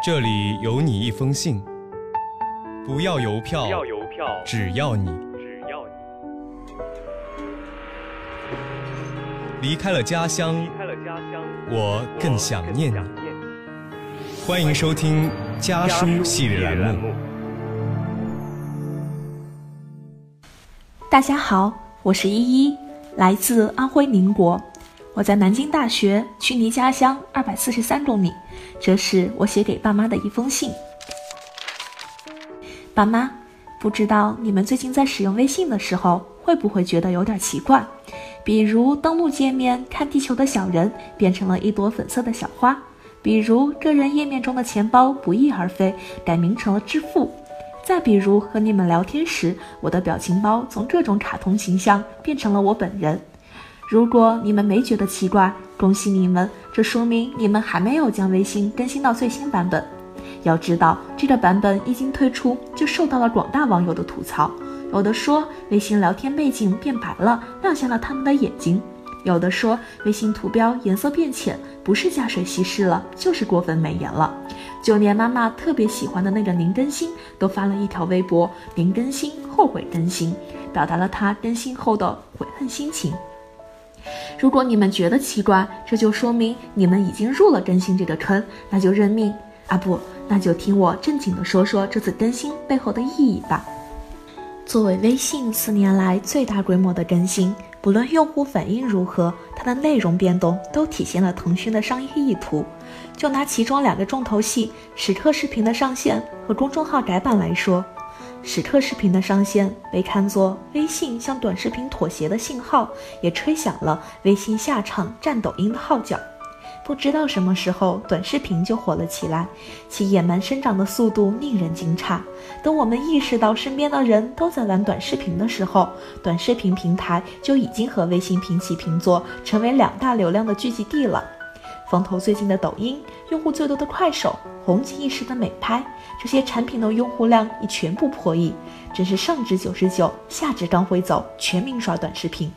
这里有你一封信，不要邮票，不要邮票，只要你只要你离开了家乡，离开了家乡，我更想念你。欢迎收听家家书系列栏栏目。大家好，我是依依，来自安徽宁国。我在南京大学，距离家乡二百四十三公里。这是我写给爸妈的一封信。爸妈，不知道你们最近在使用微信的时候，会不会觉得有点奇怪？比如登录界面看地球的小人变成了一朵粉色的小花，比如个人页面中的钱包不翼而飞，改名成了支付。再比如和你们聊天时，我的表情包从各种卡通形象变成了我本人。如果你们没觉得奇怪，恭喜你们，这说明你们还没有将微信更新到最新版本。要知道，这个版本一经推出，就受到了广大网友的吐槽。有的说微信聊天背景变白了，亮瞎了他们的眼睛；有的说微信图标颜色变浅，不是加水稀释了，就是过分美颜了。就连妈妈特别喜欢的那个零更新，都发了一条微博：“零更新，后悔更新”，表达了她更新后的悔恨心情。如果你们觉得奇怪，这就说明你们已经入了更新这个坑，那就认命啊！不，那就听我正经的说说这次更新背后的意义吧。作为微信四年来最大规模的更新，不论用户反应如何，它的内容变动都体现了腾讯的商业意图。就拿其中两个重头戏——时刻视频的上线和公众号改版来说，史特视频的上线被看作微信向短视频妥协的信号，也吹响了微信下场战抖音的号角。不知道什么时候，短视频就火了起来，其野蛮生长的速度令人惊诧。等我们意识到身边的人都在玩短视频的时候，短视频平台就已经和微信平起平坐，成为两大流量的聚集地了。风头最近的抖音，用户最多的快手，红极一时的美拍，这些产品的用户量已全部破亿，真是上至九十九，下至刚会走，全民刷短视频。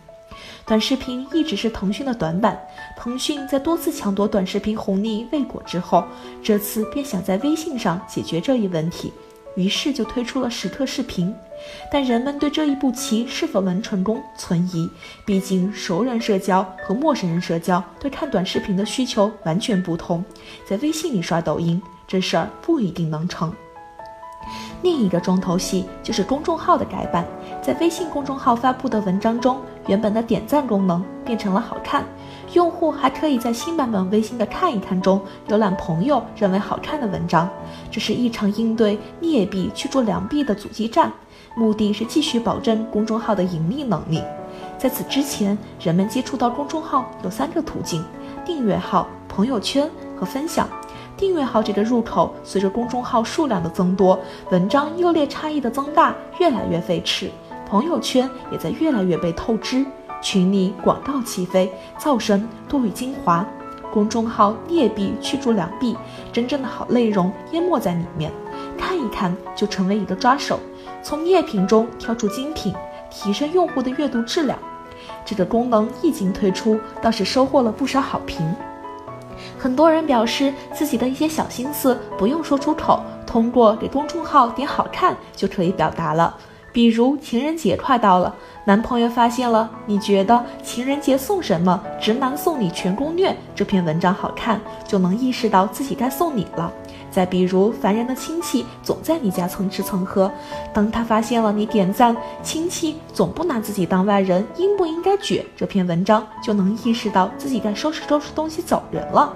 短视频一直是腾讯的短板，腾讯在多次抢夺短视频红利未果之后，这次便想在微信上解决这一问题，于是就推出了史特视频。但人们对这一步棋是否能成功存疑，毕竟熟人社交和陌生人社交对看短视频的需求完全不同，在微信里刷抖音这事儿不一定能成。另一个重头戏就是公众号的改版，在微信公众号发布的文章中，原本的点赞功能变成了好看，用户还可以在新版本微信的看一看中浏览朋友认为好看的文章。这是一场应对劣币驱逐良币的阻击战，目的是继续保证公众号的盈利能力。在此之前，人们接触到公众号有三个途径：订阅号、朋友圈和分享。订阅号这个入口，随着公众号数量的增多，文章优劣差异的增大，越来越费吃。朋友圈也在越来越被透支，群里广告齐飞，噪声多于精华。公众号劣币驱逐良币，真正的好内容淹没在里面，看一看就成为一个抓手，从劣品中挑出精品，提升用户的阅读质量。这个功能一经推出，倒是收获了不少好评。很多人表示自己的一些小心思不用说出口，通过给公众号点好看就可以表达了。比如情人节快到了，男朋友发现了你觉得情人节送什么，直男送你全攻略这篇文章好看，就能意识到自己该送礼了。再比如烦人的亲戚总在你家蹭吃蹭喝，当他发现了你点赞，亲戚总不拿自己当外人，应不应该撅？这篇文章就能意识到自己该收拾收拾东西走人了。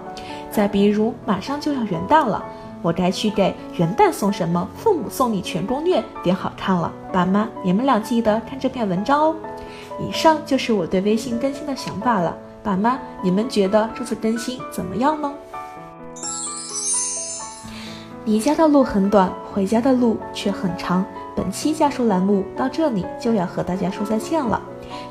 再比如马上就要元旦了，我该去给元旦送什么？父母送礼全攻略，点好看了，爸妈你们俩记得看这篇文章哦。以上就是我对微信更新的想法了，爸妈你们觉得这次更新怎么样呢？离家的路很短，回家的路却很长。本期家书栏目到这里就要和大家说再见了，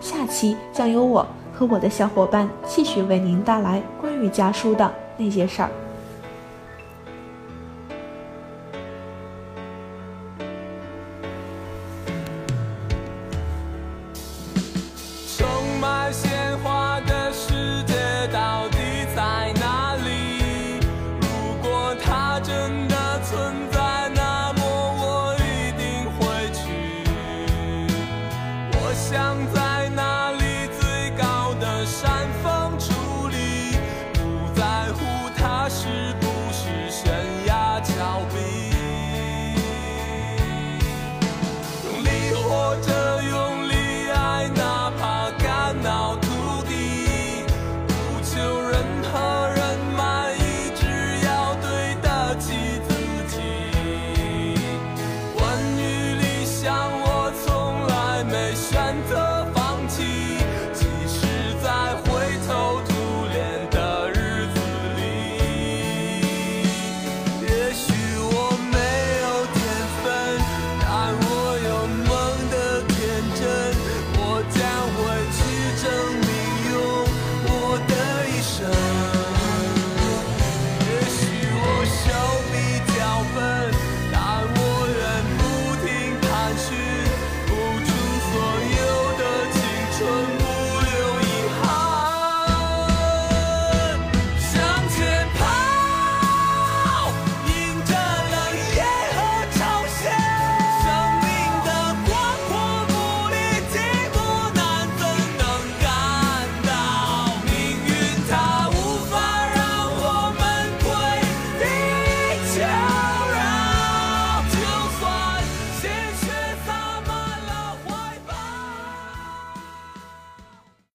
下期将由我和我的小伙伴继续为您带来关于家书的那些事儿。选择。